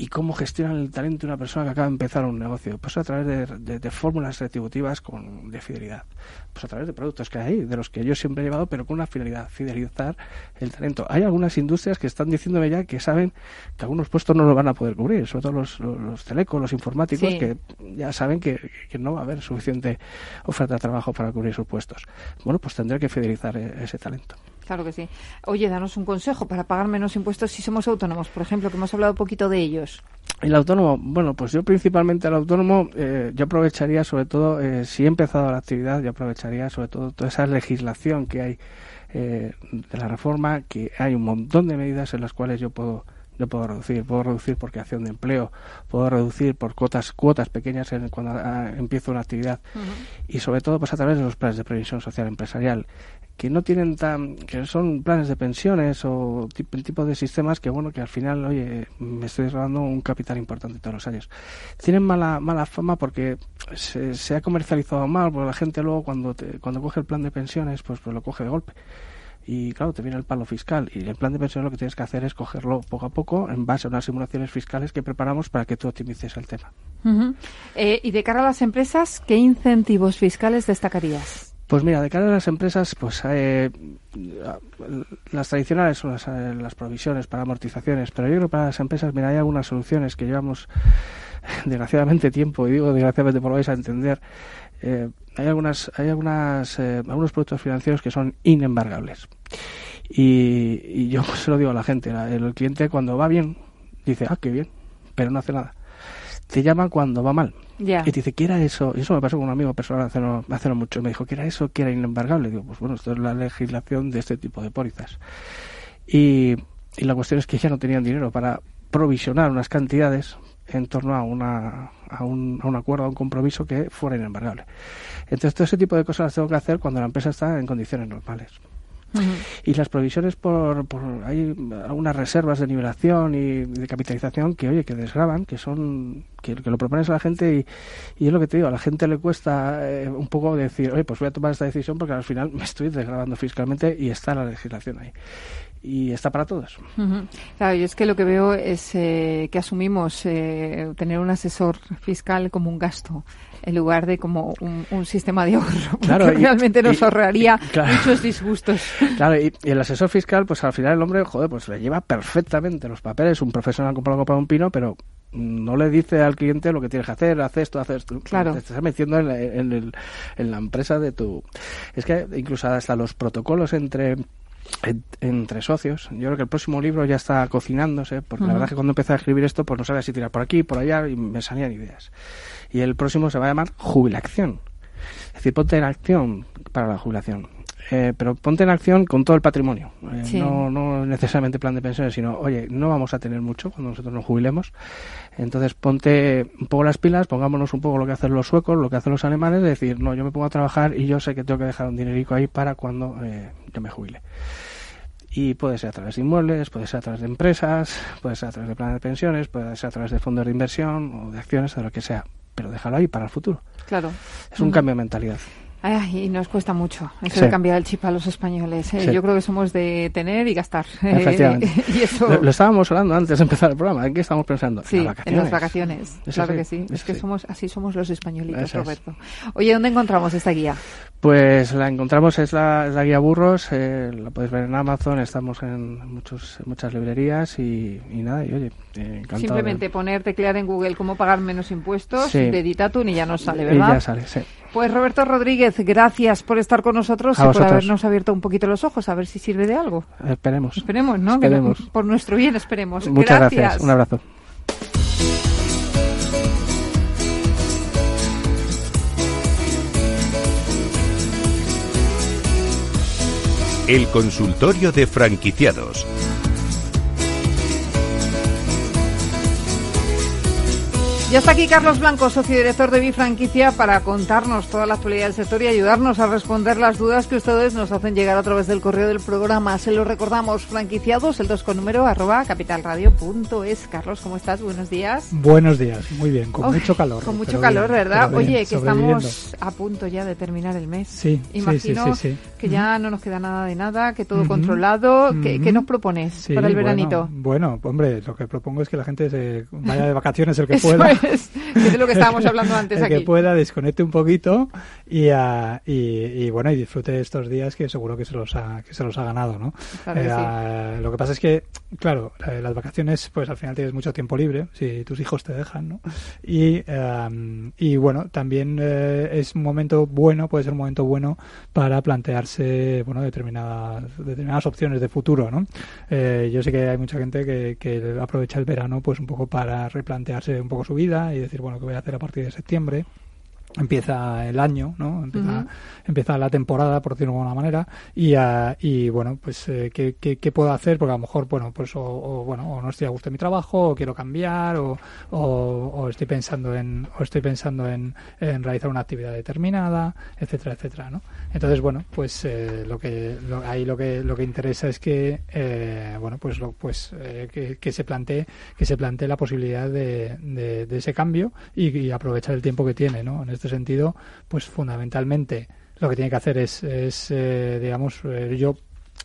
y cómo gestionan el talento de una persona que acaba de empezar un negocio. Pues a través de, de- de fórmulas retributivas con, de fidelidad. Pues a través de productos que hay, de los que yo siempre he llevado, pero con una finalidad, fidelizar el talento. Hay algunas industrias que están diciéndome ya que saben que algunos puestos no lo van a poder cubrir, sobre todo los, los, los telecos, los informáticos, Sí. que ya saben que, que no va a haber suficiente oferta de trabajo para cubrir sus puestos. Bueno, pues tendré que fidelizar eh, ese talento. Claro que sí. Oye, danos un consejo para pagar menos impuestos si somos autónomos, por ejemplo, que hemos hablado un poquito de ellos. El autónomo, bueno, pues yo principalmente el autónomo, eh, yo aprovecharía sobre todo, eh, si he empezado la actividad, yo aprovecharía sobre todo toda esa legislación que hay eh, de la reforma, que hay un montón de medidas en las cuales yo puedo yo puedo reducir, puedo reducir por creación de empleo, puedo reducir por cuotas cuotas pequeñas en, cuando ah, empiezo una actividad. Y sobre todo pues a través de los planes de previsión social empresarial que no tienen tan que son planes de pensiones o tipo, tipo de sistemas que bueno que al final oye me estoy robando un capital importante todos los años. Tienen mala mala fama porque se, se ha comercializado mal porque la gente luego cuando te, cuando coge el plan de pensiones pues, pues lo coge de golpe y claro, te viene el palo fiscal y el plan de pensión lo que tienes que hacer es cogerlo poco a poco en base a unas simulaciones fiscales que preparamos para que tú optimices el tema. eh, y de cara a las empresas, ¿qué incentivos fiscales destacarías? Pues mira, de cara a las empresas, pues eh, las tradicionales son las, eh, las, provisiones para amortizaciones, pero yo creo que para las empresas, mira, hay algunas soluciones que llevamos desgraciadamente tiempo, y digo desgraciadamente por lo vais a entender, eh, hay algunas hay algunas eh, algunos productos financieros que son inembargables y, y yo se lo digo a la gente el, el, cliente cuando va bien dice ah qué bien pero no hace nada te llama cuando va mal yeah. y te dice ¿qué era eso? y eso me pasó con un amigo personal hace no, hace no mucho me dijo ¿qué era eso? que era inembargable? digo pues bueno esto es la legislación de este tipo de pólizas y, y la cuestión es que ya no tenían dinero para provisionar unas cantidades en torno a, una, a, un, a un acuerdo, a un compromiso que fuera inembargable. Entonces, todo ese tipo de cosas las tengo que hacer cuando la empresa está en condiciones normales. Uh -huh. Y las provisiones por, por hay algunas reservas de nivelación y de capitalización que oye que desgraban, que son que, que lo propones a la gente y, y, es lo que te digo, a la gente le cuesta eh, un poco decir, oye, pues voy a tomar esta decisión porque al final me estoy desgrabando fiscalmente y está la legislación ahí y está para todos. Uh -huh. Claro, yo es que lo que veo es eh, que asumimos eh, tener un asesor fiscal como un gasto en lugar de como un, un sistema de ahorro, claro, y, realmente nos y, ahorraría y, claro, muchos disgustos. Claro, y, el asesor fiscal, pues al final el hombre, joder, pues le lleva perfectamente los papeles, un profesional comprado para un pino, pero no le dice al cliente lo que tienes que hacer, hace esto, hace esto. Claro. Te estás metiendo en la, en, el, en la empresa de tu... Es que incluso hasta los protocolos entre entre socios. Yo creo que el próximo libro ya está cocinándose, porque uh -huh. la verdad es que cuando empecé a escribir esto, pues no sabía si tirar por aquí, por allá, y me salían ideas. Y el próximo se va a llamar Jubilación. Es decir, ponte en acción para la jubilación. Eh, pero ponte en acción con todo el patrimonio. Eh, sí. no, no necesariamente plan de pensiones, sino, oye, no vamos a tener mucho cuando nosotros nos jubilemos. Entonces ponte un poco las pilas, pongámonos un poco lo que hacen los suecos, lo que hacen los alemanes, de decir, no, yo me pongo a trabajar y yo sé que tengo que dejar un dinerico ahí para cuando eh, yo me jubile. Y puede ser a través de inmuebles, puede ser a través de empresas, puede ser a través de planes de pensiones, puede ser a través de fondos de inversión o de acciones, de lo que sea. Pero déjalo ahí para el futuro. Claro. Es un uh -huh. cambio de mentalidad. Ay, y nos cuesta mucho eso sí. de cambiar el chip a los españoles. ¿eh? Sí. Yo creo que somos de tener y gastar. Efectivamente. y eso... lo, lo, estábamos hablando antes de empezar el programa. ¿En qué estamos pensando? Sí, en las vacaciones. En las vacaciones. Eso claro sí, que sí. Es que somos así somos los españolitos, Eso Roberto. Oye, ¿dónde encontramos esta guía? Pues la encontramos, es la, es la guía Burros, eh, la podéis ver en Amazon, estamos en, muchos, muchas librerías y, y nada, y oye, eh. Simplemente de... poner, teclear en Google cómo pagar menos impuestos, de Ditatun y ya nos sale, ¿verdad? Y ya sale, sí. Pues Roberto Rodríguez, gracias por estar con nosotros a y vosotros. por habernos abierto un poquito los ojos, a ver si sirve de algo. Esperemos. Esperemos, ¿no? Esperemos. Que no, por nuestro bien, esperemos. Muchas gracias. gracias. Un abrazo. El consultorio de franquiciados. Ya está aquí Carlos Blanco, socio director de Bifranquicia, para contarnos toda la actualidad del sector y ayudarnos a responder las dudas que ustedes nos hacen llegar a través del correo del programa. Se lo recordamos, franquiciados, el 2 con número arroba capitalradio.es. Carlos, ¿cómo estás? Buenos días. Buenos días, muy bien, con mucho calor. Con mucho calor, bien, ¿verdad? bien, Oye, que estamos a punto ya de terminar el mes. Sí, Imagino sí, sí, que ya uh -huh. no nos queda nada de nada, que todo uh -huh. controlado. ¿Qué, uh -huh. ¿Qué, nos propones para el veranito? Bueno, bueno, hombre, lo que propongo es que la gente se vaya de vacaciones el que pueda. Es lo que estábamos hablando antes el aquí. que pueda desconecte un poquito y, uh, y, y, bueno y disfrute estos días que seguro que se los ha, que se los ha ganado, ¿no? Claro eh, sí. Lo que pasa es que claro, las vacaciones, pues al final tienes mucho tiempo libre, si tus hijos te dejan, ¿no? Y, em, y bueno, también eh, es un momento bueno, puede ser un momento bueno para plantearse, bueno, determinadas, determinadas opciones de futuro, ¿no? Eh, yo sé que hay mucha gente que, que aprovecha el verano, pues un poco para replantearse un poco su vida y decir, bueno, ¿qué voy a hacer a partir de septiembre? Empieza el año, ¿no? Empieza, empieza la temporada, por decirlo de alguna manera, y, uh, y bueno, pues eh, ¿qué, qué, qué, puedo hacer? Porque a lo mejor, bueno, pues o, o, bueno, o no estoy a gusto en mi trabajo, o quiero cambiar, o, o, o estoy pensando en, o estoy pensando en, en, realizar una actividad determinada, etcétera, etcétera, ¿no? Entonces, bueno, pues eh, lo que lo, ahí lo que lo que interesa es que, eh, bueno, pues lo, pues eh, que, que, se plantee que se plantee la posibilidad de, de, de ese cambio y, y, aprovechar el tiempo que tiene, ¿no? En este sentido, pues fundamentalmente lo que tiene que hacer es, es eh, digamos, eh, yo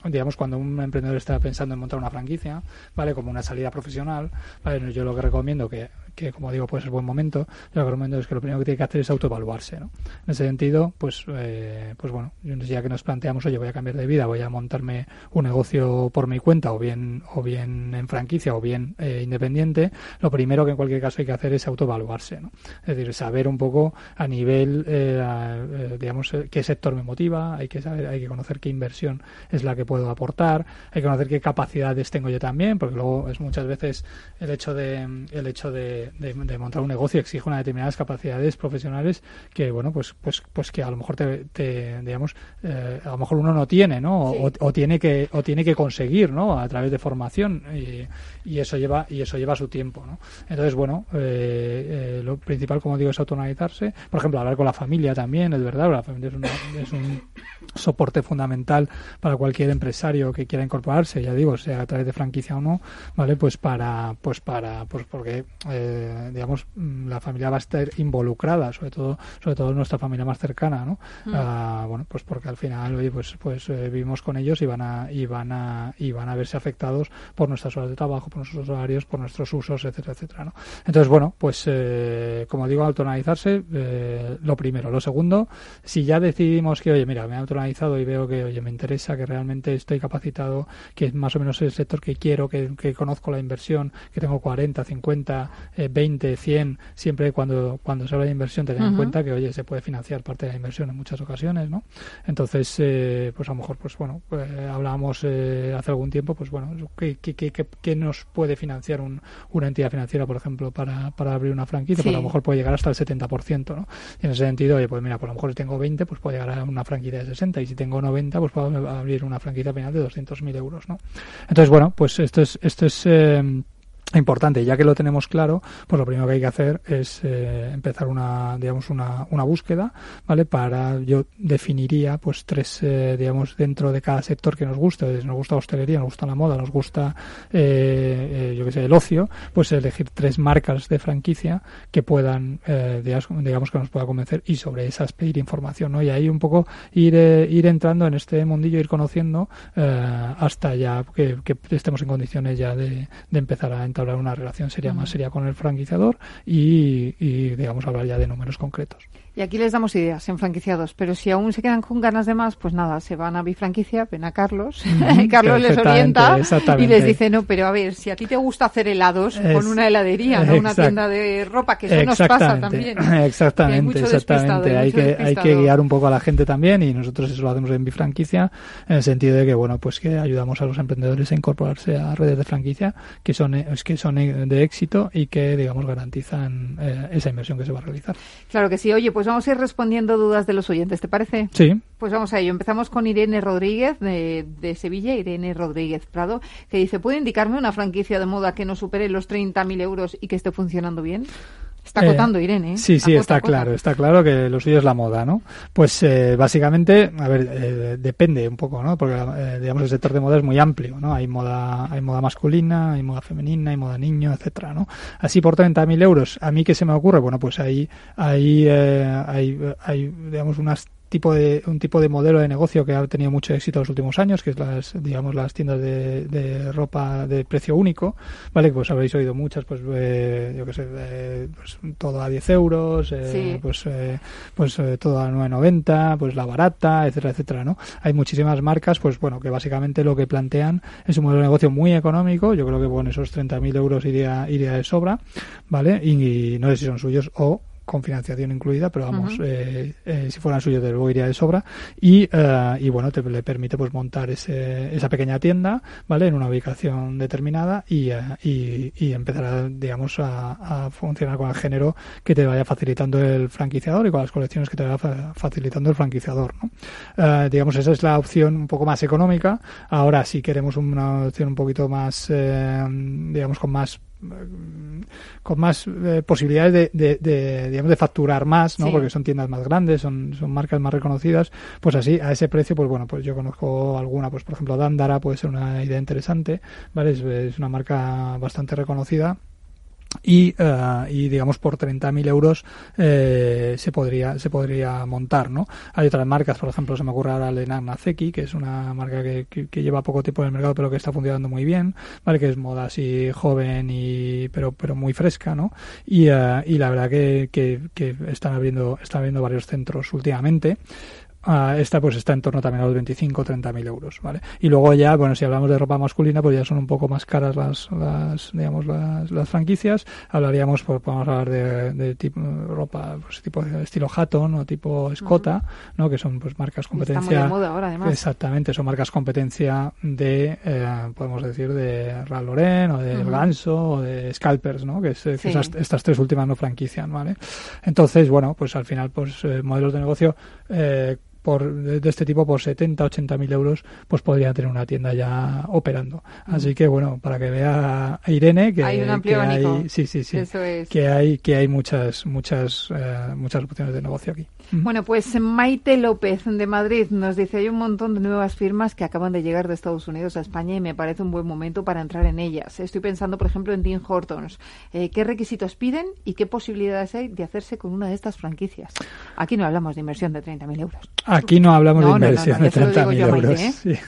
digamos, cuando un emprendedor está pensando en montar una franquicia, ¿vale? Como una salida profesional, ¿vale? Yo lo que recomiendo que que como digo puede ser buen momento, yo lo que recomiendo es que lo primero que tiene que hacer es autoevaluarse, ¿no? En ese sentido, pues, eh, pues bueno, ya que nos planteamos, oye, voy a cambiar de vida, voy a montarme un negocio por mi cuenta, o bien, o bien en franquicia, o bien eh, independiente, lo primero que en cualquier caso hay que hacer es autoevaluarse, ¿no? Es decir, saber un poco a nivel, eh, a, digamos, qué sector me motiva, hay que saber, hay que conocer qué inversión es la que puedo aportar, hay que conocer qué capacidades tengo yo también, porque luego es muchas veces el hecho de, el hecho de de, de, montar un negocio exige unas determinadas capacidades profesionales que bueno pues pues pues que a lo mejor te, te digamos eh, a lo mejor uno no tiene no sí. o, o, tiene que o tiene que conseguir no a través de formación y, y eso lleva y eso lleva su tiempo no entonces bueno eh, eh, lo principal como digo es autoanalizarse. Por ejemplo hablar con la familia también es verdad la familia es, una, es un soporte fundamental para cualquier empresario que quiera incorporarse ya digo sea a través de franquicia o no vale pues para pues para pues porque eh, digamos, mm, la familia va a estar involucrada, sobre todo, sobre todo nuestra familia más cercana, ¿no? Mm. Uh, bueno, pues porque al final, oye, pues, pues eh, vivimos con ellos y van a, y van a, y van a verse afectados por nuestras horas de trabajo, por nuestros horarios, por nuestros usos, etcétera, etcétera, ¿no? Entonces, bueno, pues, eh, como digo, autonalizarse, eh, lo primero. Lo segundo, si ya decidimos que, oye, mira, me he autonalizado y veo que, oye, me interesa, que realmente estoy capacitado, que es más o menos el sector que quiero, que, que conozco la inversión, que tengo 40, 50, eh, 20, 100, siempre cuando, cuando se habla de inversión, tener uh -huh. en cuenta que, oye, se puede financiar parte de la inversión en muchas ocasiones, ¿no? Entonces, eh, pues a lo mejor, pues bueno, pues, hablábamos eh, hace algún tiempo, pues bueno, ¿qué, qué, qué, qué nos puede financiar un, una entidad financiera, por ejemplo, para, para abrir una franquicia? Sí. Pues a lo mejor puede llegar hasta el 70%, ¿no? Y en ese sentido, oye, pues mira, pues a lo mejor si tengo 20, pues puedo llegar a una franquicia de 60, y si tengo 90, pues puedo abrir una franquicia final de 200.000 euros, ¿no? Entonces, bueno, pues esto es, esto es eh, importante. Ya que lo tenemos claro pues lo primero que hay que hacer es eh, empezar una digamos una, una búsqueda vale para yo definiría pues tres eh, digamos dentro de cada sector que nos gusta nos gusta hostelería nos gusta la moda nos gusta eh, yo que sé el ocio pues elegir tres marcas de franquicia que puedan digamos, digamos, que nos pueda convencer y sobre esas pedir información no y ahí un poco ir ir entrando en este mundillo ir conociendo hasta ya que, que, estemos en condiciones ya de, empezar a entablar una relación seria más seria con el franquiciador y, y, digamos, hablar ya de números concretos. Y aquí les damos ideas en franquiciados, pero si aún se quedan con ganas de más, pues nada, se van a bifranquicia, ven a Carlos, y Carlos les orienta y les dice, no, pero a ver, si a ti te gusta hacer helados, es, con una heladería, no una tienda de ropa, que eso nos pasa también. Exactamente, hay exactamente. Hay que, hay que guiar un poco a la gente también y nosotros eso lo hacemos en bifranquicia, en el sentido de que, bueno, pues que ayudamos a los emprendedores a incorporarse a redes de franquicia que son, que son de éxito y que, digamos, garantizan eh, esa inversión que se va a realizar. Claro que sí. Oye, pues vamos a ir respondiendo dudas de los oyentes, ¿te parece? Sí. Pues vamos a ello. Empezamos con Irene Rodríguez de, de Sevilla, Irene Rodríguez Prado, que dice, ¿puede indicarme una franquicia de moda que no supere los 30.000 euros y que esté funcionando bien? Está acotando, eh, Irene. ¿eh? Sí, sí, acota, está acota. claro, está claro que lo suyo es la moda, ¿no? Pues eh, básicamente, a ver, eh, depende un poco, ¿no? Porque digamos el sector de moda es muy amplio, ¿no? Hay moda, hay moda masculina, hay moda femenina, hay moda niño, etcétera, ¿no? Así por 30.000 euros, a mí qué se me ocurre, bueno, pues ahí, ahí, hay, hay, digamos, unas tipo de un tipo de modelo de negocio que ha tenido mucho éxito en los últimos años, que es las digamos las tiendas de, de ropa de precio único, vale, pues habréis oído muchas, pues eh, yo qué sé, eh, pues todo a 10 euros, eh, Sí. pues eh, pues eh, todo a 9.90, pues la barata, etcétera, etcétera, ¿no? Hay muchísimas marcas, pues bueno, que básicamente lo que plantean es un modelo de negocio muy económico, yo creo que con esos 30.000 euros iría, iría de sobra, ¿vale? Y, no sé si son suyos o con financiación incluida, pero vamos, eh, eh, si fueran suyos, de luego iría de sobra. Y, eh, y bueno, te le permite pues montar ese, esa pequeña tienda, ¿vale? En una ubicación determinada y, eh, y, y empezar, a, digamos, a, a funcionar con el género que te vaya facilitando el franquiciador y con las colecciones que te vaya fa- facilitando el franquiciador, ¿no? Digamos, esa es la opción un poco más económica. Ahora, si queremos una opción un poquito más, digamos, con más con más eh, posibilidades de, de, de, digamos de facturar más no Sí. porque son tiendas más grandes son, son marcas más reconocidas. Pues así a ese precio pues bueno pues yo conozco alguna. Pues por ejemplo Dandara puede ser una idea interesante vale es, es una marca bastante reconocida y, eh, y digamos por 30.000 euros eh, se podría se podría montar no hay otras marcas por ejemplo se me ocurre ahora Lenan Azeki que es una marca que, que, que lleva poco tiempo en el mercado pero que está funcionando muy bien vale que es moda así joven y pero pero muy fresca no y, eh, y la verdad que, que, que están abriendo están abriendo varios centros últimamente Ah, esta pues está en torno también a los 25 30 mil euros vale y luego ya bueno si hablamos de ropa masculina pues ya son un poco más caras las, las digamos las, las franquicias hablaríamos pues podemos hablar de, de tipo ropa pues tipo estilo Hatton o tipo Escota no que son pues marcas Está muy competencia de moda ahora, además. exactamente son marcas competencia de eh, podemos decir de Ralph Lauren o de Ujú. Ganso o de Scalpers no que, es, que Sí. esas, estas tres últimas no franquician vale entonces bueno pues al final pues eh, modelos de negocio eh, por, de, este tipo por 70, 80 mil euros, pues podría tener una tienda ya operando. Así que bueno, para que vea a Irene que Hay un amplio que hay, abanico. sí, sí, sí, Eso es. que hay que hay muchas muchas eh, muchas opciones de negocio aquí. Bueno, pues Maite López de Madrid nos dice hay un montón de nuevas firmas que acaban de llegar de Estados Unidos a España y me parece un buen momento para entrar en ellas. Estoy pensando, por ejemplo, en Tim Hortons. Eh, ¿Qué requisitos piden y qué posibilidades hay de hacerse con una de estas franquicias? Aquí no hablamos de inversión de 30.000 euros. Aquí no hablamos No, no, de no, inversión no, lo de digo 30.000 yo a Maite, euros. ¿eh? sí.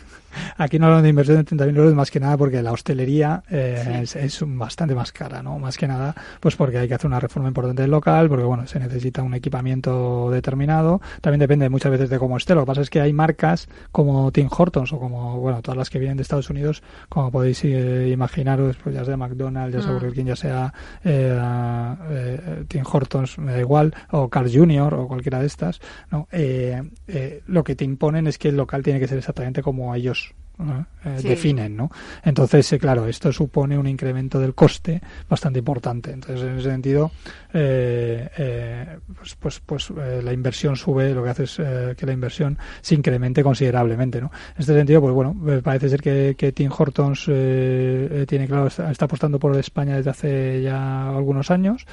Aquí no hablamos de inversión de 30.000 euros más que nada porque la hostelería eh, es, bastante más cara, ¿no? Más que nada, pues porque hay que hacer una reforma importante del local, porque bueno, se necesita un equipamiento determinado. También depende muchas veces de cómo esté. Lo que pasa es que hay marcas como Tim Hortons o como, bueno, todas las que vienen de Estados Unidos, como podéis eh, imaginaros, pues ya sea McDonald's, ya sea Mm. Burger King, ya sea eh, eh, Tim Hortons, me da igual, o Carl Jr. o cualquiera de estas, ¿no? Eh, eh, lo que te imponen es que el local tiene que ser exactamente como ellos ¿no? Eh, Sí. definen, ¿no? Entonces, eh, claro, esto supone un incremento del coste bastante importante. Entonces, en ese sentido, eh, eh, pues, pues, pues eh, la inversión sube, lo que hace es que la inversión se incremente considerablemente, ¿no? En este sentido, pues bueno, parece ser que, que Tim Hortons tiene claro, está, está apostando por España desde hace ya algunos años.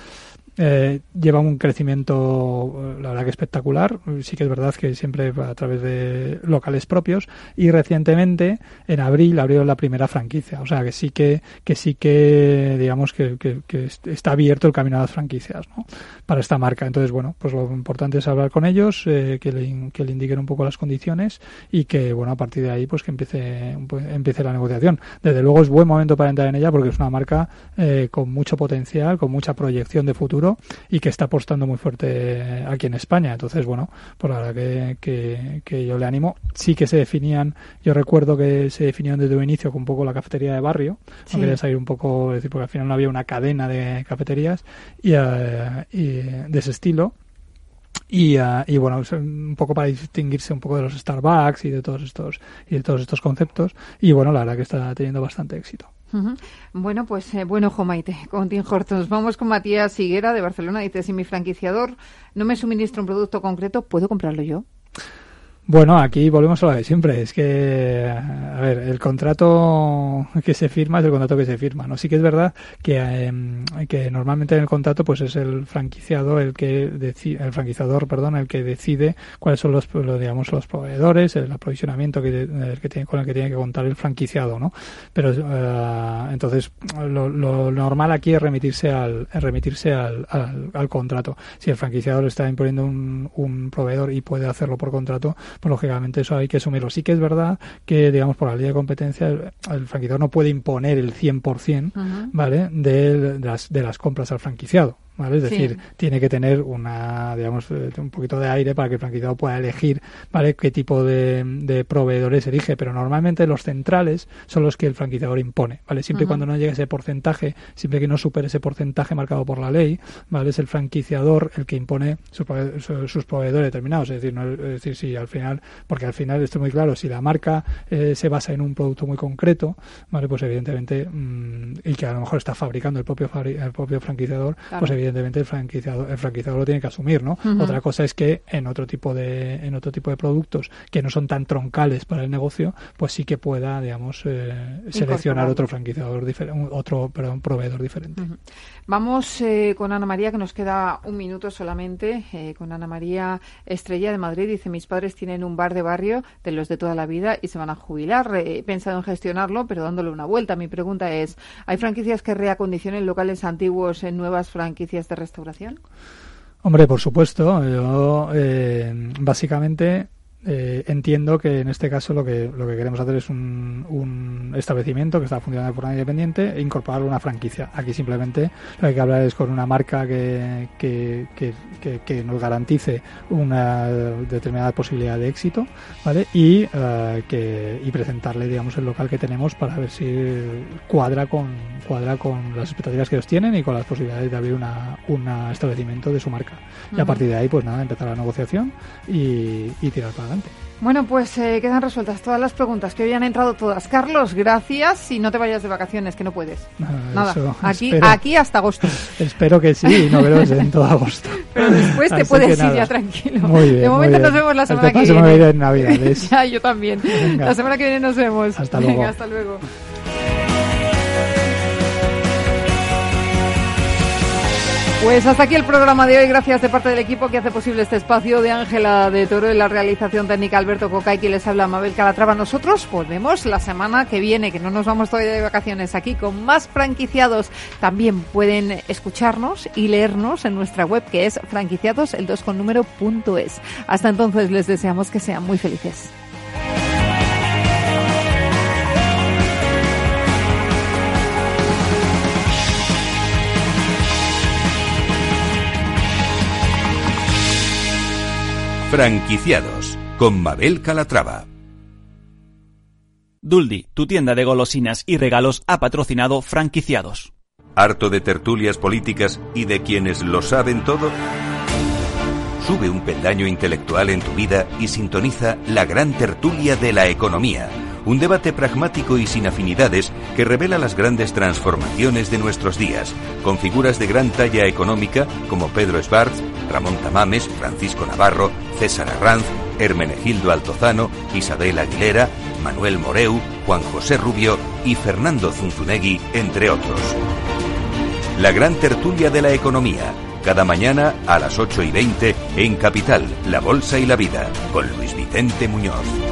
Eh, lleva un crecimiento, la verdad que espectacular. Sí que es verdad que siempre a través de locales propios. Y recientemente, en abril, abrieron la primera franquicia. O sea que sí que, que sí que, digamos que, que, que est- está abierto el camino a las franquicias, ¿no? Para esta marca. Entonces, bueno, pues lo importante es hablar con ellos, eh, que, le, que le indiquen un poco las condiciones y que, bueno, a partir de ahí, pues que empiece, po- empiece la negociación. Desde luego es buen momento para entrar en ella porque es una marca eh, con mucho potencial, con mucha proyección de futuro y que está apostando muy fuerte aquí en España. Entonces, bueno, pues la verdad que, que, que yo le animo. Sí que se definían, yo recuerdo que se definieron desde un inicio con un poco la cafetería de barrio. Sí. Salir un poco, es decir, porque al final no había una cadena de cafeterías y, y de ese estilo. Y, eh, y bueno, un poco para distinguirse un poco de los Starbucks y de todos estos y de todos estos conceptos. Y bueno, la verdad que está teniendo bastante éxito. Bueno, pues eh, bueno, ojo Maite, con. Vamos con Matías Higuera de Barcelona. Dice, si mi franquiciador no me suministra un producto concreto, ¿puedo comprarlo yo? Bueno, aquí volvemos a lo de siempre. Es que, a ver, el contrato que se firma es el contrato que se firma. ¿no? Sí que es verdad que, em, que normalmente en el contrato pues es el franquiciado el que decide, el franquiciador, perdón, el que decide cuáles son los, digamos, los proveedores, el aprovisionamiento que, el que tiene, con el que tiene que contar el franquiciado, ¿no? Pero eh, entonces lo, lo, normal aquí es remitirse al, remitirse al, al, contrato. Si el franquiciador está imponiendo un, un proveedor y puede hacerlo por contrato, pues lógicamente eso hay que asumirlo. Sí que es verdad que, digamos, por la ley de competencia, el, franquiciador no puede imponer el 100%, ¿vale?, de, las, de las compras al franquiciado. Es decir, tiene que tener una, digamos, eh, un poquito de aire para que el franquiciado pueda elegir, ¿vale? Qué tipo de, proveedores elige, pero normalmente los centrales son los que el franquiciador impone, ¿vale? Siempre y cuando no llegue ese porcentaje, siempre que no supere ese porcentaje marcado por la ley, ¿vale? Es el franquiciador el que impone sus proveedores determinados, es decir, no, es decir, si al final, porque al final esto es muy claro, si la marca eh, se basa en un producto muy concreto, ¿vale? Pues evidentemente, mm, y que a lo mejor está fabricando el propio, el propio franquiciador, pues evidentemente evidentemente el franquiciador, el franquiciador lo tiene que asumir, ¿no? Otra cosa es que en otro tipo de en otro tipo de productos que no son tan troncales para el negocio, pues sí que pueda, digamos, eh, seleccionar otro franquiciador diferente, otro perdón, proveedor diferente. Vamos eh, con Ana María, que nos queda un minuto solamente, eh, con Ana María Estrella de Madrid. Dice, mis padres tienen un bar de barrio de los de toda la vida y se van a jubilar. He pensado en gestionarlo, pero dándole una vuelta. Mi pregunta es, ¿hay franquicias que reacondicionen locales antiguos en nuevas franquicias de restauración? Hombre, por supuesto. Yo, eh, básicamente, eh, entiendo que en este caso lo que, lo que queremos hacer es un, un establecimiento que está funcionando de forma independiente e incorporar una franquicia. Aquí simplemente lo que hay que hablar es con una marca que, que, que, que nos garantice una determinada posibilidad de éxito ¿vale? y, uh, que, y presentarle digamos el local que tenemos para ver si cuadra con, cuadra con las expectativas que ellos tienen y con las posibilidades de abrir una, un establecimiento de su marca. Y a partir de ahí, pues nada, empezar la negociación y, y tirar para bueno, pues eh, quedan resueltas todas las preguntas que hoy han entrado todas. Carlos, gracias y no te vayas de vacaciones, que no puedes. Nada, aquí, aquí hasta agosto. espero que sí, no veros en todo agosto. Pero después te puedes ir ya tranquilo. de momento nos vemos la semana que viene. en Navidades. ya, yo también. La semana que viene nos vemos. Hasta luego. hasta luego. Pues hasta aquí el programa de hoy. Gracias de parte del equipo que hace posible este espacio de Ángela de Toro y la realización técnica Alberto Cocay, que les habla Mabel Calatrava. Nosotros volvemos la semana que viene, que no nos vamos todavía de vacaciones aquí, con más franquiciados. También pueden escucharnos y leernos en nuestra web que es franquiciados el 2 con número punto es. Hasta entonces les deseamos que sean muy felices. Franquiciados con Mabel Calatrava. Duldi, tu tienda de golosinas y regalos, ha patrocinado Franquiciados. ¿Harto de tertulias políticas y de quienes lo saben todo? Sube un peldaño intelectual en tu vida y sintoniza la gran tertulia de la economía un debate pragmático y sin afinidades que revela las grandes transformaciones de nuestros días, con figuras de gran talla económica como Pedro Esbarz, Ramón Tamames, Francisco Navarro, César Arranz, Hermenegildo Altozano, Isabel Aguilera, Manuel Moreu, Juan José Rubio y Fernando Zunzunegui, entre otros. La gran tertulia de la economía, cada mañana a las 8 y 20 en Capital, La Bolsa y la Vida, con Luis Vicente Muñoz.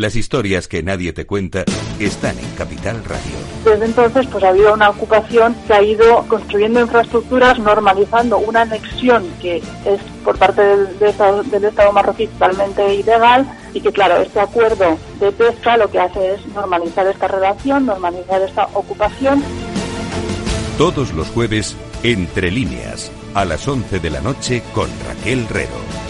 Las historias que nadie te cuenta están en Capital Radio. Desde entonces, pues ha habido una ocupación que ha ido construyendo infraestructuras, normalizando una anexión que es por parte del, de Estado, del Estado marroquí totalmente ilegal y que, claro, este acuerdo de pesca lo que hace es normalizar esta relación, normalizar esta ocupación. Todos los jueves, entre líneas, a las 11 de la noche con Raquel Rero.